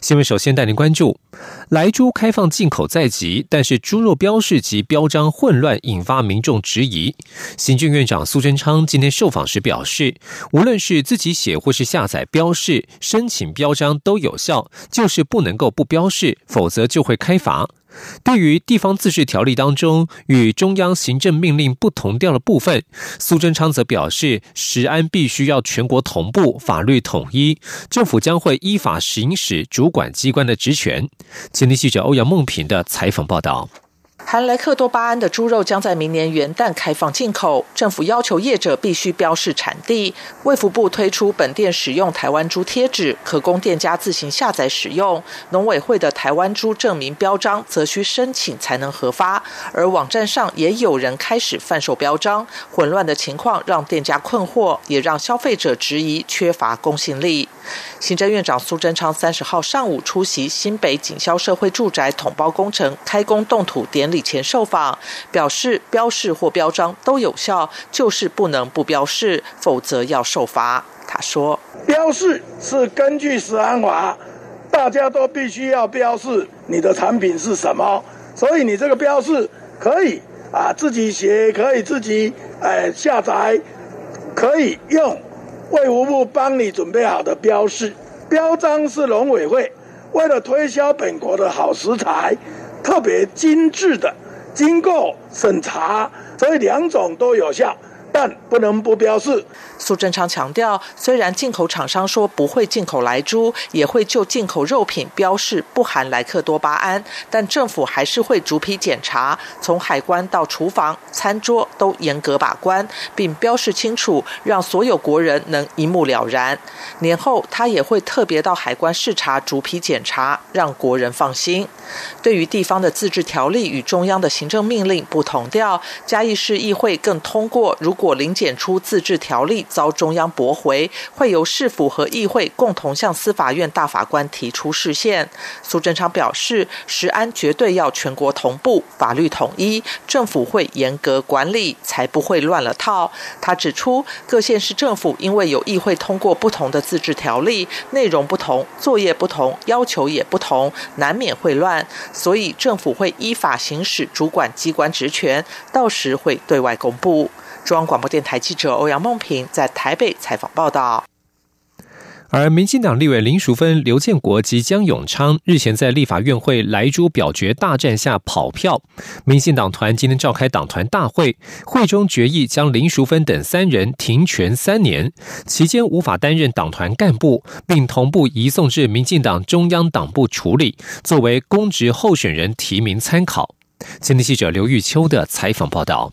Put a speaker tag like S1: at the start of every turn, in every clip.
S1: 新闻首先带您关注，来猪开放进口在即，但是猪肉标示及标章混乱，引发民众质疑。行政院长苏贞昌今天受访时表示，无论是自己写或是下载标示、申请标章都有效，就是不能够不标示，否则就会开罚。对于地方自治条例当中与中央行政命令不同调的部分，苏贞昌则表示，食安必须要全国同步，法律统一，政府将会依法行使主管机关的职权。前天记者欧阳梦平的采访报道。
S2: 含莱克多巴胺的猪肉将在明年元旦开放进口，政府要求业者必须标示产地。卫福部推出本店使用台湾猪贴纸，可供店家自行下载使用。农委会的台湾猪证明标章则需申请才能核发，而网站上也有人开始贩售标章，混乱的情况让店家困惑，也让消费者质疑缺乏公信力。行政院长苏贞昌三十号上午出席新北锦销社会住宅统包工程开工动土典礼前受访，表示标示或标章都有效，就是不能不标示，否则要受罚。他说：“标示是根据《食安法》，大家都必须要标示你的产品是什么，所以你这个标示可以啊自己写，可以自己哎下载，可以用。”卫福部帮你准备好的标示标章是农委会为了推销本国的好食材，特别精致的，经过审查，所以两种都有效。但不能不标示。苏贞昌强调，虽然进口厂商说不会进口来猪，也会就进口肉品标示不含莱克多巴胺，但政府还是会逐批检查，从海关到厨房、餐桌都严格把关，并标示清楚，让所有国人能一目了然。年后他也会特别到海关视察，逐批检查，让国人放心。对于地方的自治条例与中央的行政命令不同调，嘉义市议会更通过如。果零检出自治条例遭中央驳回，会由市府和议会共同向司法院大法官提出释宪。苏贞昌表示，食安绝对要全国同步，法律统一，政府会严格管理，才不会乱了套。他指出，各县市政府因为有议会通过不同的自治条例，内容不同，作业不同，要求也不同，难免会乱，所以政府会依法行使主管机关职权，到时会对外公布。中央广播电台记者欧阳梦平在台北采访报道。
S1: 而民进党立委林淑芬、刘建国及江永昌日前在立法院会莱猪表决大战下跑票，民进党团今天召开党团大会，会中决议将林淑芬等三人停权三年，期间无法担任党团干部，并同步移送至民进党中央党部处理，作为公职候选人提名参考。今天记者刘玉秋的采访报道。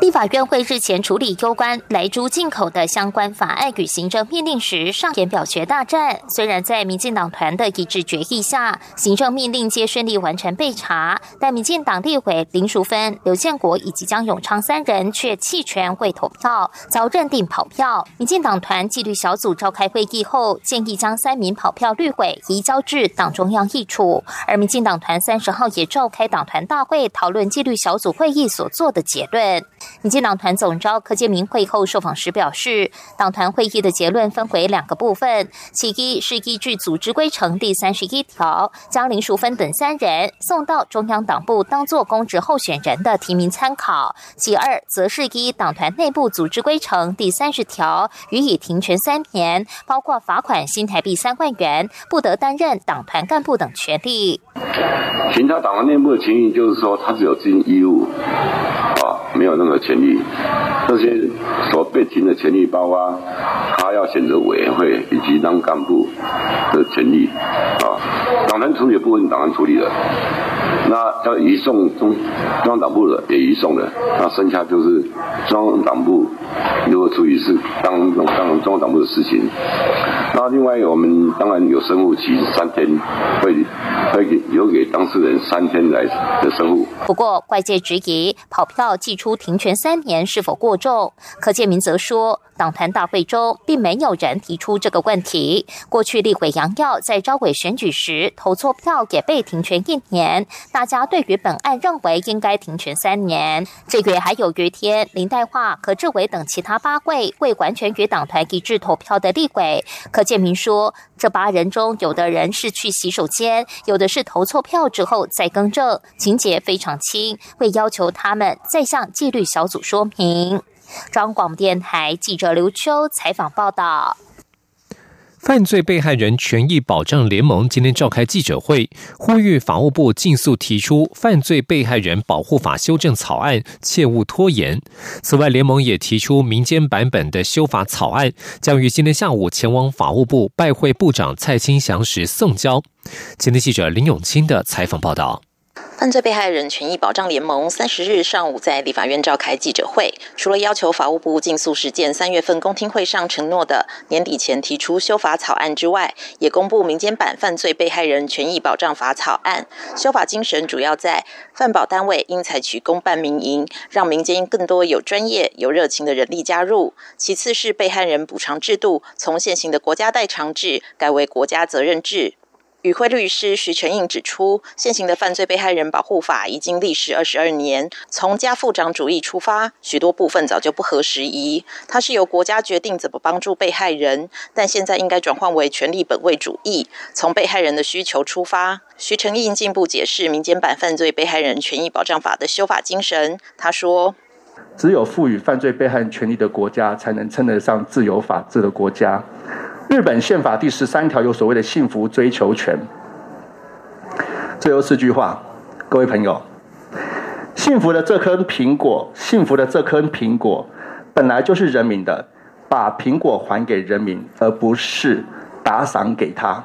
S3: 立法院会日前处理有关来猪进口的相关法案与行政命令时，上演表决大战。虽然在民进党团的一致决议下，行政命令皆顺利完成备查，但民进党立委林淑芬、刘建国以及江永昌三人却弃权未投票，遭认定跑票。民进党团纪律小组召开会议后，建议将三名跑票律委移交至党中央议处。而民进党团三十号也召开党团大会，讨论纪律小组会议所做的结论。民进党团总召柯建明会后受访时表示，党团会议的结论分为两个部分，其一是依据组织规程第三十一条，将林淑芬等三人送到中央党部当作公职候选人的提名参考；其二则是依党团内部组织规程第三十条，予以停权三年，包括罚款新台币三万元，不得担任党团干部等权利。
S4: 其他党团内部的情形就是说，他只有尽义务。啊没有任何权利，这些所被停的权利，包括他要选择委员会以及当干部的权利，啊，党团处理部分党团处理了，那要移送中中央党部的也移送了，那剩下就是中央党部如果处理是当当中央党部的事情。那另外，我们当然有生物期三天，会会给留给当事人三天来的生物。
S3: 不过，外界质疑跑票寄出停权三年是否过重？柯建明则说。党团大会中，并没有人提出这个问题。过去立委杨耀在招委选举时投错票，也被停权一年。大家对于本案认为应该停权三年。这月还有余天、林黛华、何志伟等其他八位未完全与党团一致投票的立委。柯建明说，这八人中，有的人是去洗手间，有的是投错票之后再更正，情节非常轻，会要求他们再向纪律小组说明。中广电台记者刘秋采访报道：
S1: 犯罪被害人权益保障联盟今天召开记者会，呼吁法务部尽速提出《犯罪被害人保护法》修正草案，切勿拖延。此外，联盟也提出民间版本的修法草案，将于今天下午前往法务部拜会部长蔡清祥时送交。今天记者林永清的采访报道。
S5: 犯罪被害人权益保障联盟三十日上午在立法院召开记者会，除了要求法务部尽速实践三月份公听会上承诺的年底前提出修法草案之外，也公布民间版犯罪被害人权益保障法草案。修法精神主要在犯保单位应采取公办民营，让民间更多有专业、有热情的人力加入；其次是被害人补偿制度从现行的国家代偿制改为国家责任制。与会律师徐全印指出，现行的犯罪被害人保护法已经历时二十二年，从家父长主义出发，许多部分早就不合时宜。它是由国家决定怎么帮助被害人，但现在应该转换为权力本位主义，从被害人的需求出发。徐成印进一步解释民间版犯罪被害人权益保障法的修法精神。他说：“
S6: 只有赋予犯罪被害人权利的国家，才能称得上自由法治的国家。”日本宪法第十三条有所谓的幸福追求权。最后四句话，各位朋友，幸福的这颗苹果，幸福的这颗苹果，本来就是人民的，把苹果还给人民，而不是打赏给他。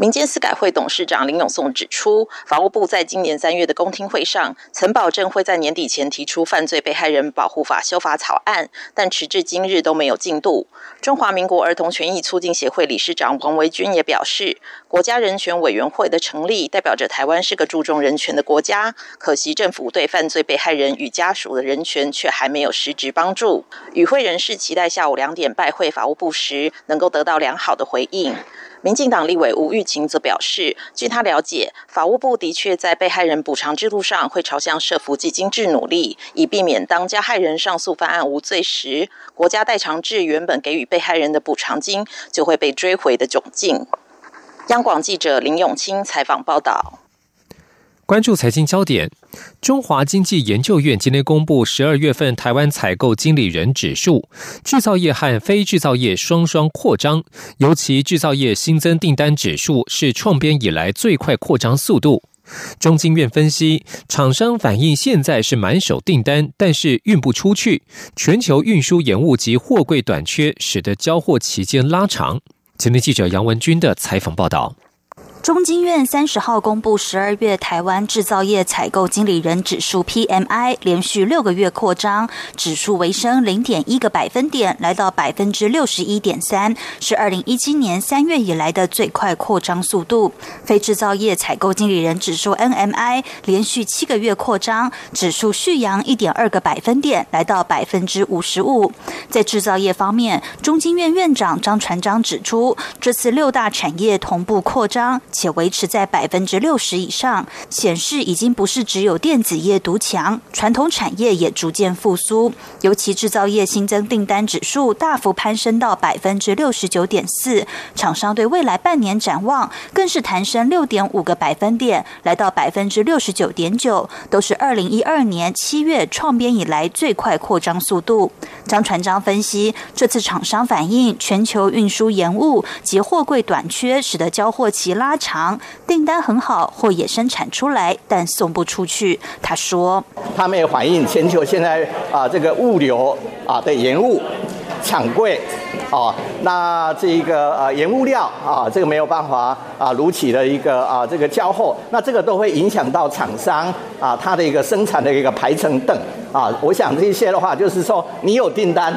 S5: 民间司改会董事长林永颂指出，法务部在今年三月的公听会上，曾保证会在年底前提出犯罪被害人保护法修法草案，但时至今日都没有进度。中华民国儿童权益促进协会理事长王维军也表示，国家人权委员会的成立，代表着台湾是个注重人权的国家，可惜政府对犯罪被害人与家属的人权却还没有实质帮助。与会人士期待下午两点拜会法务部时，能够得到良好的回应。民进党立委吴玉琴则表示，据他了解，法务部的确在被害人补偿制度上会朝向设福基金制努力，以避免当加害人上诉犯案无罪时，国家代偿制原本给予被害人的补偿金就会被追回的窘境。央广记者林永清采访报道。
S1: 关注财经焦点，中华经济研究院今天公布十二月份台湾采购经理人指数，制造业和非制造业双双扩张，尤其制造业新增订单指数是创编以来最快扩张速度。中经院分析，厂商反映现在是满手订单，但是运不出去，全球运输延误及货柜短缺，使得交货期间拉长。今天记者杨文军的采访报道。
S7: 中经院三十号公布十二月台湾制造业采购经理人指数 PMI 连续六个月扩张，指数微升零点一个百分点，来到百分之六十一点三，是二零一七年三月以来的最快扩张速度。非制造业采购经理人指数 NMI 连续七个月扩张，指数续扬一点二个百分点，来到百分之五十五。在制造业方面，中经院院长张传章指出，这次六大产业同步扩张。且维持在百分之六十以上，显示已经不是只有电子业独强，传统产业也逐渐复苏。尤其制造业新增订单指数大幅攀升到百分之六十九点四，厂商对未来半年展望更是弹升六点五个百分点，来到百分之六十九点九，都是二零一二年七月创编以来最快扩张速度。张传章分析，这次厂商反映全球运输延误及货柜短缺，使得交货期拉。长订单很好，货也生产出来，但送不出去。他说：“
S8: 他们也反映全球现在啊，这个物流啊的延误、抢柜啊，那这一个呃延物料啊，这个没有办法啊如期的一个啊这个交货，那这个都会影响到厂商啊它的一个生产的一个排程等啊。我想这些的话，就是说你有订单。”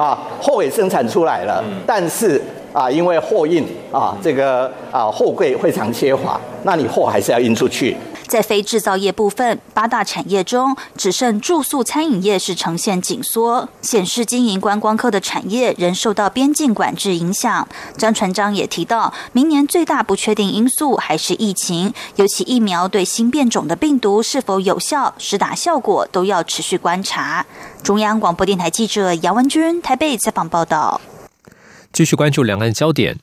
S8: 啊货也生产出来了，但是啊因为货运啊这个啊货柜非常缺乏，那你货还是要运出去。
S7: 在非制造业部分，八大产业中只剩住宿餐饮业是呈现紧缩，显示经营观光客的产业仍受到边境管制影响。张传章也提到，明年最大不确定因素还是疫情，尤其疫苗对新变种的病毒是否有效、实打效果，都要持续观察。中央广播电台记者杨文君台北采访报道。
S1: 继续关注两岸焦点，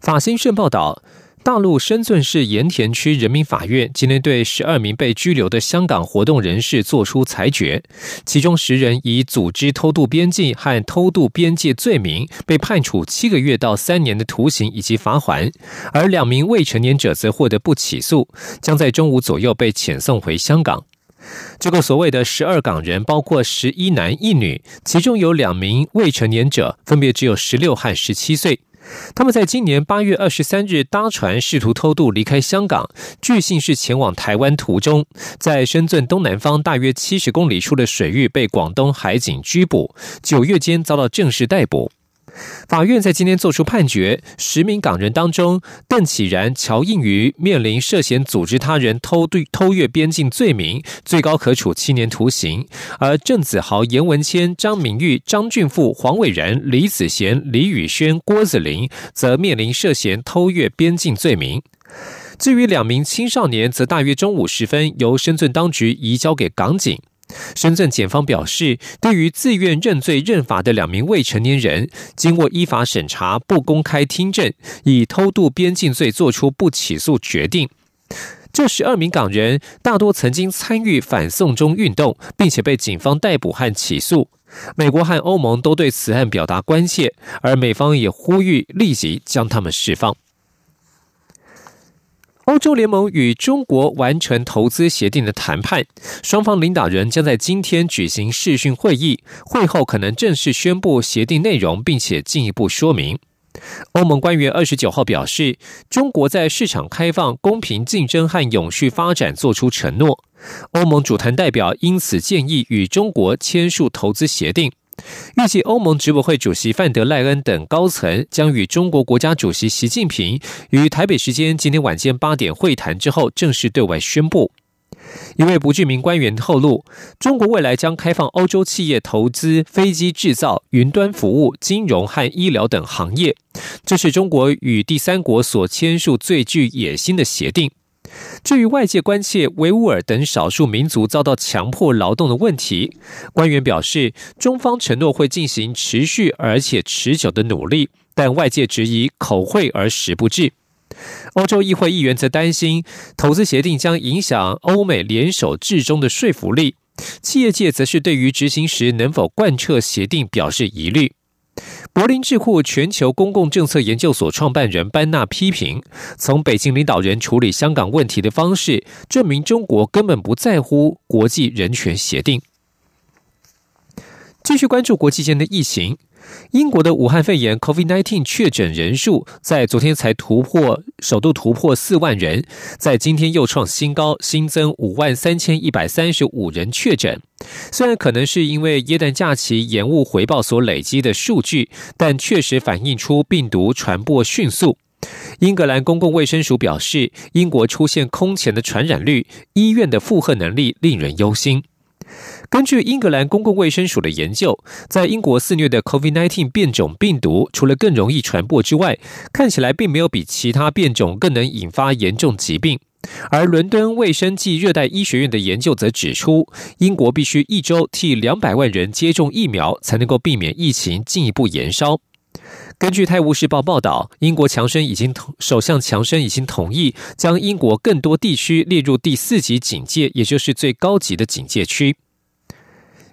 S1: 法新社报道。大陆深圳市盐田区人民法院今天对十二名被拘留的香港活动人士作出裁决，其中十人以组织偷渡边境和偷渡边界罪名被判处七个月到三年的徒刑以及罚款，而两名未成年者则获得不起诉，将在中午左右被遣送回香港。这个所谓的十二港人包括十一男一女，其中有两名未成年者，分别只有十六和十七岁。他们在今年八月二十三日搭船试图偷渡离开香港，据信是前往台湾途中，在深圳东南方大约七十公里处的水域被广东海警拘捕，九月间遭到正式逮捕。法院在今天作出判决，十名港人当中，邓启然、乔应瑜面临涉嫌组织他人偷渡、偷越边境罪名，最高可处七年徒刑；而郑子豪、严文谦、张明玉、张俊富、黄伟仁、李子贤、李宇轩、郭子林则面临涉嫌偷越边境罪名。至于两名青少年，则大约中午时分由深圳当局移交给港警。深圳检方表示，对于自愿认罪认罚的两名未成年人，经过依法审查，不公开听证，以偷渡边境罪作出不起诉决定。这十二名港人大多曾经参与反送中运动，并且被警方逮捕和起诉。美国和欧盟都对此案表达关切，而美方也呼吁立即将他们释放。欧洲联盟与中国完成投资协定的谈判，双方领导人将在今天举行视讯会议，会后可能正式宣布协定内容，并且进一步说明。欧盟官员二十九号表示，中国在市场开放、公平竞争和永续发展作出承诺。欧盟主谈代表因此建议与中国签署投资协定。预计欧盟执委会主席范德赖恩等高层将与中国国家主席习近平于台北时间今天晚间八点会谈之后，正式对外宣布。一位不具名官员透露，中国未来将开放欧洲企业投资飞机制造、云端服务、金融和医疗等行业，这是中国与第三国所签署最具野心的协定。至于外界关切维吾尔等少数民族遭到强迫劳动的问题，官员表示，中方承诺会进行持续而且持久的努力，但外界质疑口惠而实不至。欧洲议会议员则担心，投资协定将影响欧美联手至中的说服力，企业界则是对于执行时能否贯彻协定表示疑虑。柏林智库全球公共政策研究所创办人班纳批评，从北京领导人处理香港问题的方式，证明中国根本不在乎国际人权协定。继续关注国际间的疫情。英国的武汉肺炎 （COVID-19） 确诊人数在昨天才突破，首度突破四万人，在今天又创新高，新增五万三千一百三十五人确诊。虽然可能是因为耶诞假期延误回报所累积的数据，但确实反映出病毒传播迅速。英格兰公共卫生署表示，英国出现空前的传染率，医院的负荷能力令人忧心。根据英格兰公共卫生署的研究，在英国肆虐的 COVID-19 变种病毒，除了更容易传播之外，看起来并没有比其他变种更能引发严重疾病。而伦敦卫生暨热带医学院的研究则指出，英国必须一周替两百万人接种疫苗，才能够避免疫情进一步延烧。根据《泰晤士报》报道，英国强生已经同首相强生已经同意将英国更多地区列入第四级警戒，也就是最高级的警戒区。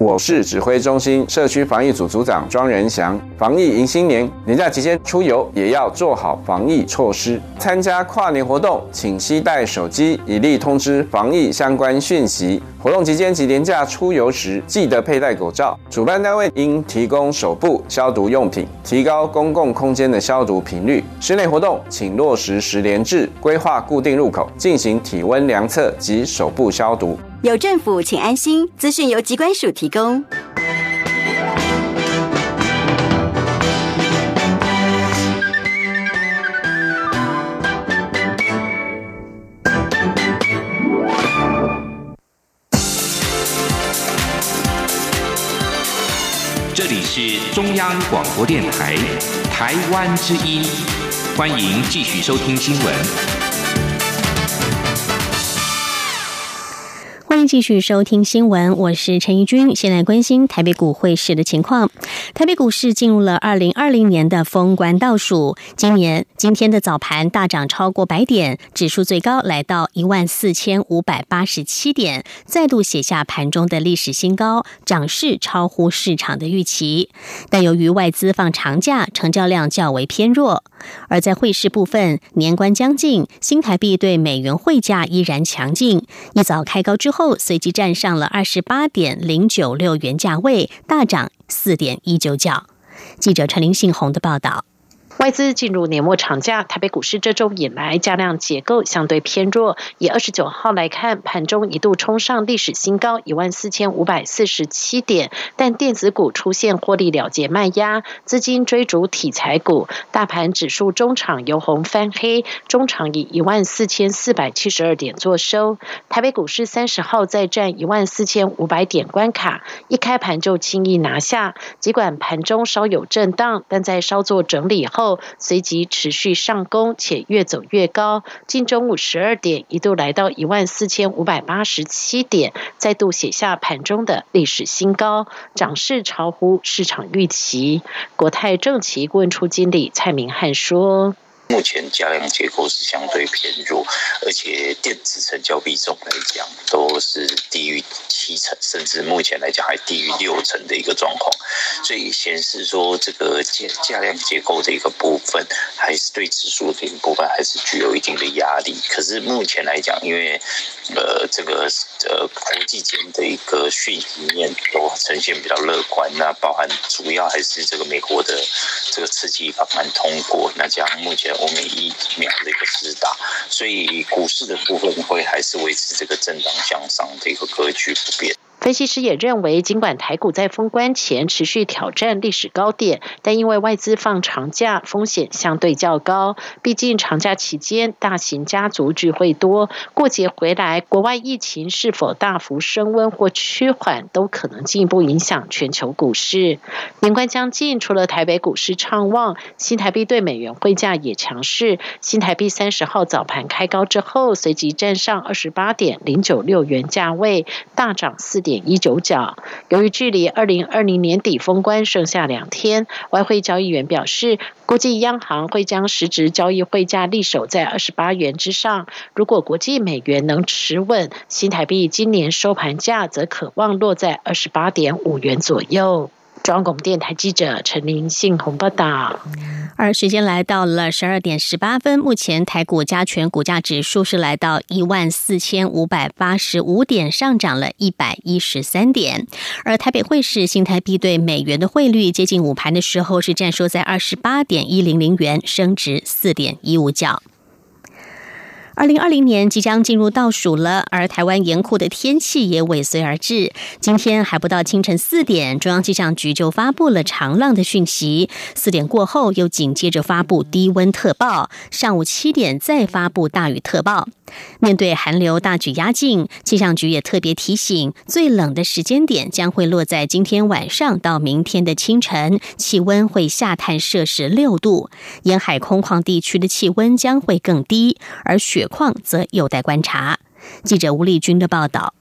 S9: 我是指挥中心社区防疫组组长庄仁祥。防疫迎新年，年假期间出游也要做好防疫措施。参加跨年活动，请携带手机，以利通知防疫相关讯息。活动期间及年假出游时，记得佩戴口罩。主办单位应提供手部消毒用品，提高公共空间的消毒频率。室内活动，请落实十连制，规划固定入口，进行体温量测及手部消毒。
S10: 有政府，请安心。资讯由机关署提供。
S11: 这里是中央广播电台台湾之音，欢迎继续收听新闻。
S12: 继续收听新闻，我是陈怡君。先来关心台北股汇市的情况。台北股市进入了二零二零年的封关倒数，今年今天的早盘大涨超过百点，指数最高来到一万四千五百八十七点，再度写下盘中的历史新高，涨势超乎市场的预期。但由于外资放长假，成交量较为偏弱。而在汇市部分，年关将近，新台币对美元汇价依然强劲，一早开高之后。随即站上了二十八点零九六元价位，大涨四点一九角。记者陈林信宏的报道。
S13: 外资进入年末长假，台北股市这周以来价量结构相对偏弱。以二十九号来看，盘中一度冲上历史新高一万四千五百四十七点，但电子股出现获利了结卖压，资金追逐题材股，大盘指数中场由红翻黑，中场以一万四千四百七十二点作收。台北股市三十号再战一万四千五百点关卡，一开盘就轻易拿下，尽管盘中稍有震荡，但在稍作整理后。随即持续上攻，且越走越高。近中午十二点，一度来到一万四千五百八十七点，再度写下盘中的历史新高，涨势超乎市场预期。国泰正奇顾问处经理蔡明汉说。
S14: 目前加量结构是相对偏弱，而且电子成交比重来讲都是低于七成，甚至目前来讲还低于六成的一个状况，所以显示说这个价价量结构的一个部分，还是对指数的一部分还是具有一定的压力。可是目前来讲，因为呃这个呃国际间的一个讯息面都呈现比较乐观，那包含主要还是这个美国的这个刺激法案通过，那将目前。欧美疫苗的一个施打，所以股市的部分会还是维持这个震荡向上的一个格局不变。
S13: 分析师也认为，尽管台股在封关前持续挑战历史高点，但因为外资放长假，风险相对较高。毕竟长假期间，大型家族聚会多，过节回来，国外疫情是否大幅升温或趋缓，都可能进一步影响全球股市。年关将近，除了台北股市畅旺，新台币对美元汇价也强势。新台币三十号早盘开高之后，随即站上二十八点零九六元价位，大涨四。点一九角。由于距离二零二零年底封关剩下两天，外汇交易员表示，估计央行会将实质交易汇价立守在二十八元之上。如果国际美元能持稳，新台币今年收盘价则可望落在二十八点五元左右。中央广播电台记者陈林信宏报道。
S12: 而时间来到了十二点十八分，目前台股加权股价指数是来到一万四千五百八十五点，上涨了一百一十三点。而台北汇市新台币对美元的汇率，接近午盘的时候是站收在二十八点一零零元，升值四点一五角。二零二零年即将进入倒数了，而台湾严酷的天气也尾随而至。今天还不到清晨四点，中央气象局就发布了长浪的讯息。四点过后，又紧接着发布低温特报。上午七点再发布大雨特报。面对寒流大举压境，气象局也特别提醒，最冷的时间点将会落在今天晚上到明天的清晨，气温会下探摄氏六度，沿海空旷地区的气温将会更低，而雪况则有待观察。记者吴丽君的报道。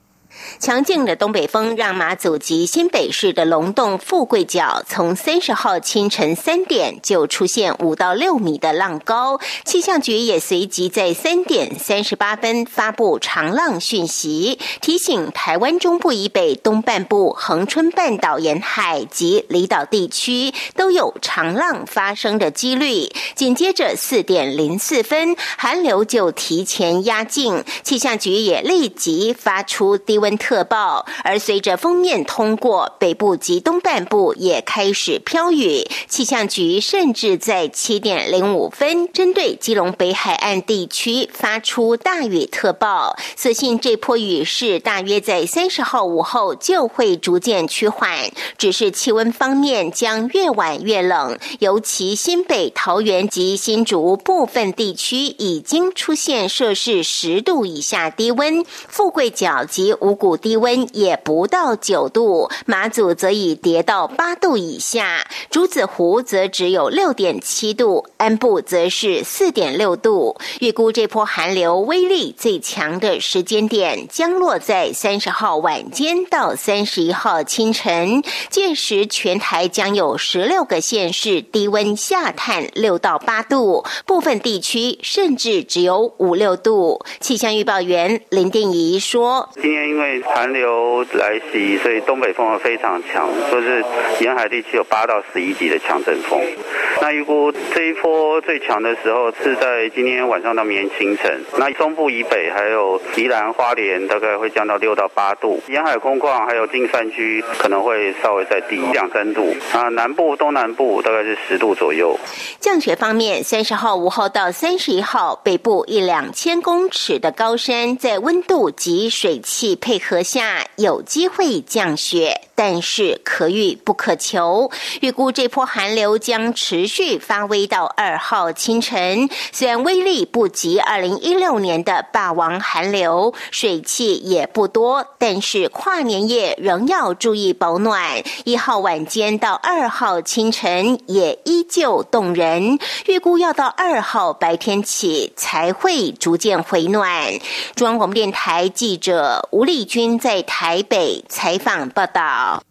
S15: 强劲的东北风让马祖及新北市的龙洞富贵角从三十号清晨三点就出现五到六米的浪高，气象局也随即在三点三十八分发布长浪讯息，提醒台湾中部以北东半部恒春半岛沿海及离岛地区都有长浪发生的几率。紧接着四点零四分，寒流就提前压境，气象局也立即发出低温。特报。而随着封面通过，北部及东半部也开始飘雨。气象局甚至在七点零五分，针对基隆北海岸地区发出大雨特报。所幸这波雨势大约在三十号午后就会逐渐趋缓，只是气温方面将越晚越冷，尤其新北、桃园及新竹部分地区已经出现摄氏十度以下低温，富贵角及五谷低温也不到九度，马祖则已跌到八度以下，竹子湖则只有六点七度，安部则是四点六度。预估这波寒流威力最强的时间点将落在三十号晚间到三十一号清晨，届时全台将有十六个县市低温下探六到八度，部分地区甚至只有五六度。气象预报员林定仪说：“
S16: 今天因为寒流来袭，所以东北风非常强，就是沿海地区有八到十一级的强阵风。那预估这一波最强的时候是在今天晚上到明天清晨。那中部以北还有宜兰花莲，大概会降到六到八度，沿海空旷还有近山区可能会稍微再低两三度。啊，南部、东南部大概是十度左右。
S15: 降雪方面，三十号午后到三十一号，北部一两千公尺的高山，在温度及水汽配河下，有机会降雪。但是可遇不可求，预估这波寒流将持续发威到二号清晨。虽然威力不及二零一六年的霸王寒流，水汽也不多，但是跨年夜仍要注意保暖。一号晚间到二号清晨也依旧冻人，预估要到二号白天起才会逐渐回暖。中央广播电台记者吴丽君在台北采访报道。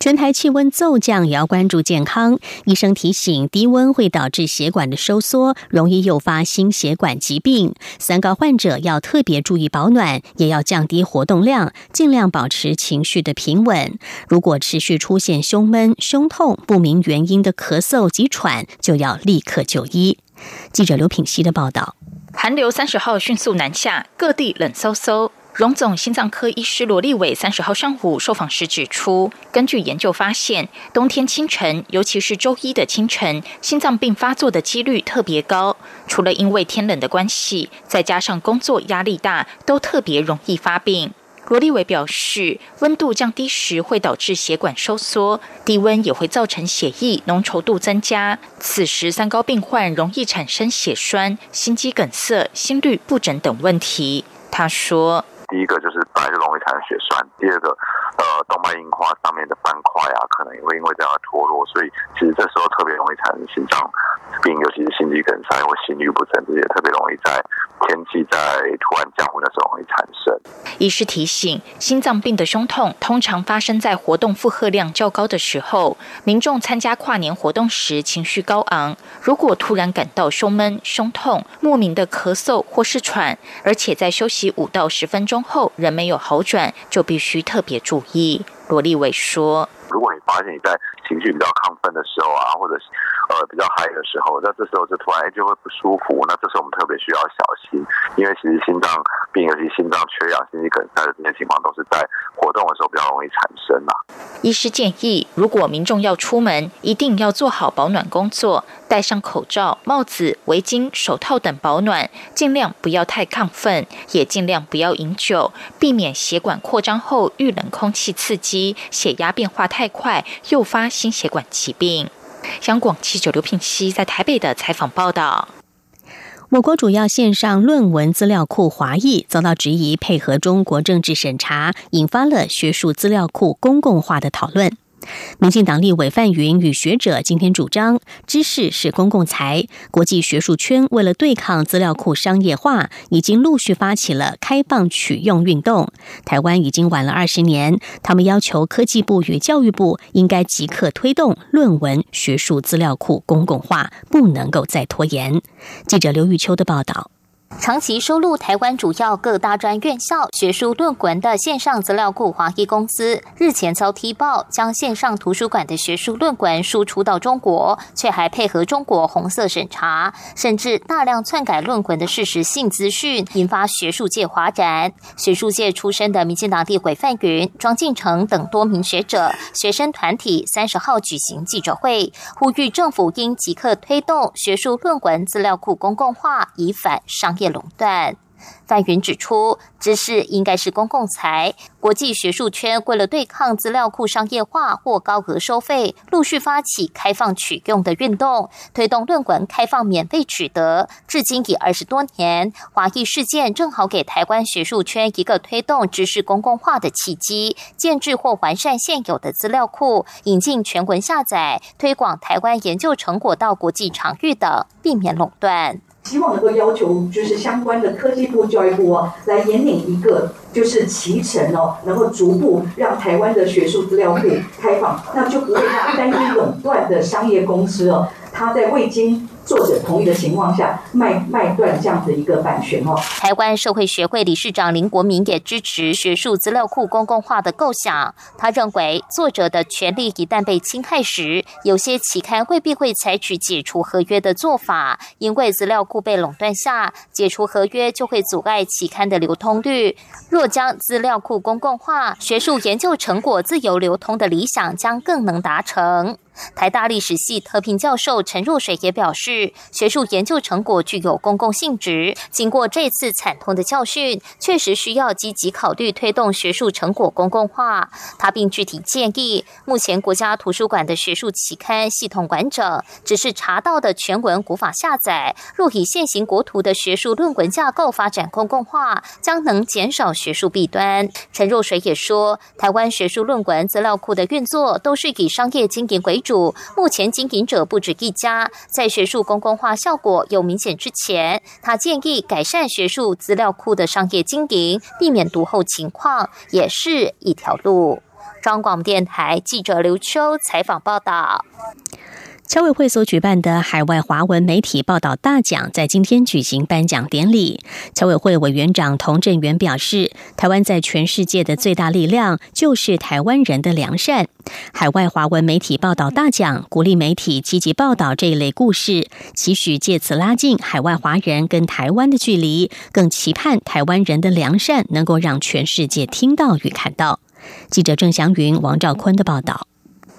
S12: 全台气温骤降，也要关注健康。医生提醒，低温会导致血管的收缩，容易诱发心血管疾病。三高患者要特别注意保暖，也要降低活动量，尽量保持情绪的平稳。如果持续出现胸闷、胸痛、不明原因的咳嗽及喘，就要立刻就医。记者刘品希的报道：
S17: 寒流三十号迅速南下，各地冷飕飕。荣总心脏科医师罗立伟三十号上午受访时指出，根据研究发现，冬天清晨，尤其是周一的清晨，心脏病发作的几率特别高。除了因为天冷的关系，再加上工作压力大，都特别容易发病。罗立伟表示，温度降低时会导致血管收缩，低温也会造成血液浓稠度增加。此时三高病患容易产生血栓、心肌梗塞、心律不整等问题。他说。
S18: 第一个就是本来就容易产生血栓，第二个，呃，动脉硬化上面的斑块啊，可能也会因为这样脱落，所以其实这时候特别容易产生心脏病，尤其是心肌梗塞或心律不整，这些特别容易在。天气在突然降温的时候会产生。
S17: 医师提醒，心脏病的胸痛通常发生在活动负荷量较高的时候。民众参加跨年活动时情绪高昂，如果突然感到胸闷、胸痛、莫名的咳嗽或是喘，而且在休息五到十分钟后仍没有好转，就必须特别注意。罗立伟说：“
S18: 如果你发现你在情绪比较亢奋的时候啊，或者呃比较嗨的时候，那这时候就突然就会不舒服，那这时候我们特别需要小心，因为其实心脏病，尤其心脏缺氧、心肌梗塞的这些情况，都是在活动的时候比较容易产生啊。
S17: 医师建议，如果民众要出门，一定要做好保暖工作，戴上口罩、帽子、围巾、手套等保暖，尽量不要太亢奋，也尽量不要饮酒，避免血管扩张后遇冷空气刺激。血压变化太快，诱发心血管疾病。香港记者刘品熙在台北的采访报道：，
S12: 我国主要线上论文资料库华裔遭到质疑，配合中国政治审查，引发了学术资料库公共化的讨论。民进党立委范云与学者今天主张，知识是公共财。国际学术圈为了对抗资料库商业化，已经陆续发起了开放取用运动。台湾已经晚了二十年，他们要求科技部与教育部应该即刻推动论文学术资料库公共化，不能够再拖延。记者刘玉秋的报道。
S3: 长期收录台湾主要各大专院校学术论文的线上资料库华裔公司，日前遭踢爆将线上图书馆的学术论文输出到中国，却还配合中国红色审查，甚至大量篡改论文的事实性资讯，引发学术界哗然。学术界出身的民进党立委范云、庄敬成等多名学者、学生团体三十号举行记者会，呼吁政府应即刻推动学术论文资料库公共化，以反商业。垄断，范云指出，知识应该是公共财。国际学术圈为了对抗资料库商业化或高额收费，陆续发起开放取用的运动，推动论文开放免费取得，至今已二十多年。华裔事件正好给台湾学术圈一个推动知识公共化的契机，建制或完善现有的资料库，引进全文下载，推广台湾研究成果到国际场域等，避免垄断。
S19: 希望能够要求，就是相关的科技部、教育部哦，来引领一个就是脐程哦，能够逐步让台湾的学术资料库开放，那就不会让单一垄断的商业公司哦，他在未经。作者同意的情况下，卖卖断这样的一个版权哦。
S3: 台湾社会学会理事长林国民也支持学术资料库公共化的构想。他认为，作者的权利一旦被侵害时，有些期刊未必会采取解除合约的做法，因为资料库被垄断下，解除合约就会阻碍期刊的流通率。若将资料库公共化，学术研究成果自由流通的理想将更能达成。台大历史系特聘教授陈若水也表示，学术研究成果具有公共性质。经过这次惨痛的教训，确实需要积极考虑推动学术成果公共化。他并具体建议，目前国家图书馆的学术期刊系统完整，只是查到的全文无法下载。若以现行国图的学术论文架构发展公共化，将能减少学术弊端。陈若水也说，台湾学术论文资料库的运作都是以商业经营为主。主目前经营者不止一家，在学术公共化效果有明显之前，他建议改善学术资料库的商业经营，避免读后情况，也是一条路。中广电台记者刘秋采访报道。
S12: 侨委会所举办的海外华文媒体报道大奖在今天举行颁奖典礼。侨委会委员长童振源表示，台湾在全世界的最大力量就是台湾人的良善。海外华文媒体报道大奖鼓励媒体积极报道这一类故事，期许借此拉近海外华人跟台湾的距离，更期盼台湾人的良善能够让全世界听到与看到。记者郑祥云、王兆坤的报道。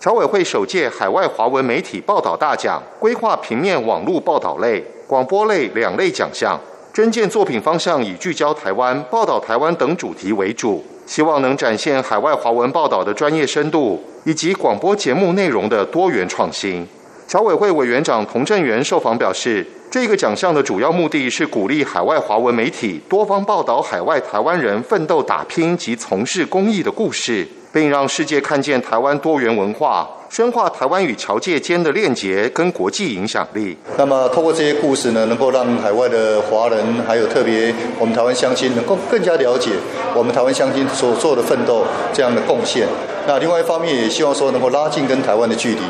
S20: 侨委会首届海外华文媒体报道大奖规划平面、网络报道类、广播类两类奖项，征件作品方向以聚焦台湾、报道台湾等主题为主，希望能展现海外华文报道的专业深度以及广播节目内容的多元创新。侨委会委员长童振源受访表示，这个奖项的主要目的是鼓励海外华文媒体多方报道海外台湾人奋斗打拼及从事公益的故事。并让世界看见台湾多元文化，深化台湾与侨界间的链接跟国际影响力。
S21: 那么，透过这些故事呢，能够让海外的华人，还有特别我们台湾乡亲，能够更加了解我们台湾乡亲所做的奋斗这样的贡献。那另外一方面，也希望说能够拉近跟台湾的距离。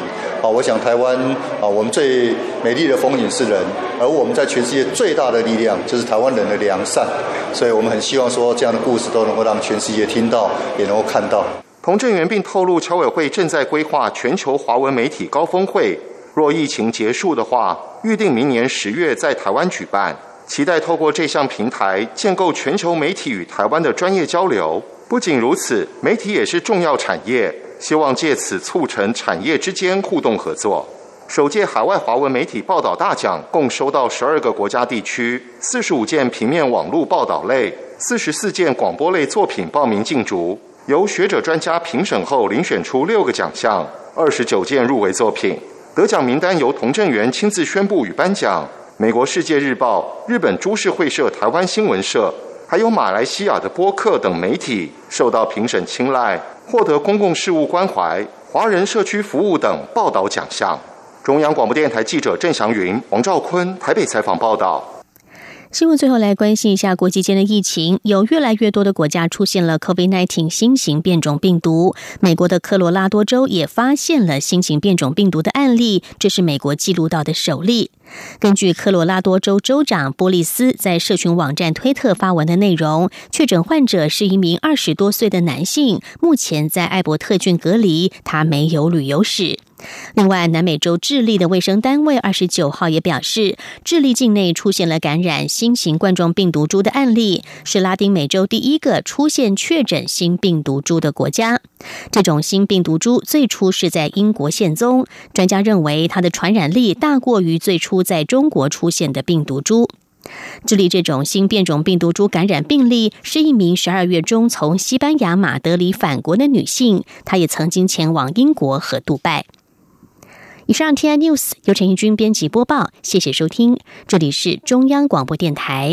S21: 啊，我想台湾啊，我们最美丽的风景是人，而我们在全世界最大的力量就是台湾人的良善。所以我们很希望说，这样的故事都能够让全世界听到，也能够看到。
S20: 童振源并透露，侨委会正在规划全球华文媒体高峰会。若疫情结束的话，预定明年十月在台湾举办。期待透过这项平台，建构全球媒体与台湾的专业交流。不仅如此，媒体也是重要产业，希望借此促成产业之间互动合作。首届海外华文媒体报道大奖共收到十二个国家地区四十五件平面网络报道类、四十四件广播类作品报名竞逐。由学者专家评审后遴选出六个奖项，二十九件入围作品，得奖名单由童振源亲自宣布与颁奖。美国《世界日报》、日本株式会社台湾新闻社，还有马来西亚的播客等媒体受到评审青睐，获得公共事务关怀、华人社区服务等报道奖项。中央广播电台记者郑祥云、王兆坤台北采访报道。
S12: 新闻最后来关心一下国际间的疫情，有越来越多的国家出现了 COVID-19 新型变种病毒。美国的科罗拉多州也发现了新型变种病毒的案例，这是美国记录到的首例。根据科罗拉多州州长波利斯在社群网站推特发文的内容，确诊患者是一名二十多岁的男性，目前在艾伯特郡隔离，他没有旅游史。另外，南美洲智利的卫生单位二十九号也表示，智利境内出现了感染新型冠状病毒株的案例，是拉丁美洲第一个出现确诊新病毒株的国家。这种新病毒株最初是在英国现踪，专家认为它的传染力大过于最初在中国出现的病毒株。智利这种新变种病毒株感染病例是一名十二月中从西班牙马德里返国的女性，她也曾经前往英国和杜拜。以上 T I News 由陈义军编辑播报，谢谢收听，这里是中央广播电台。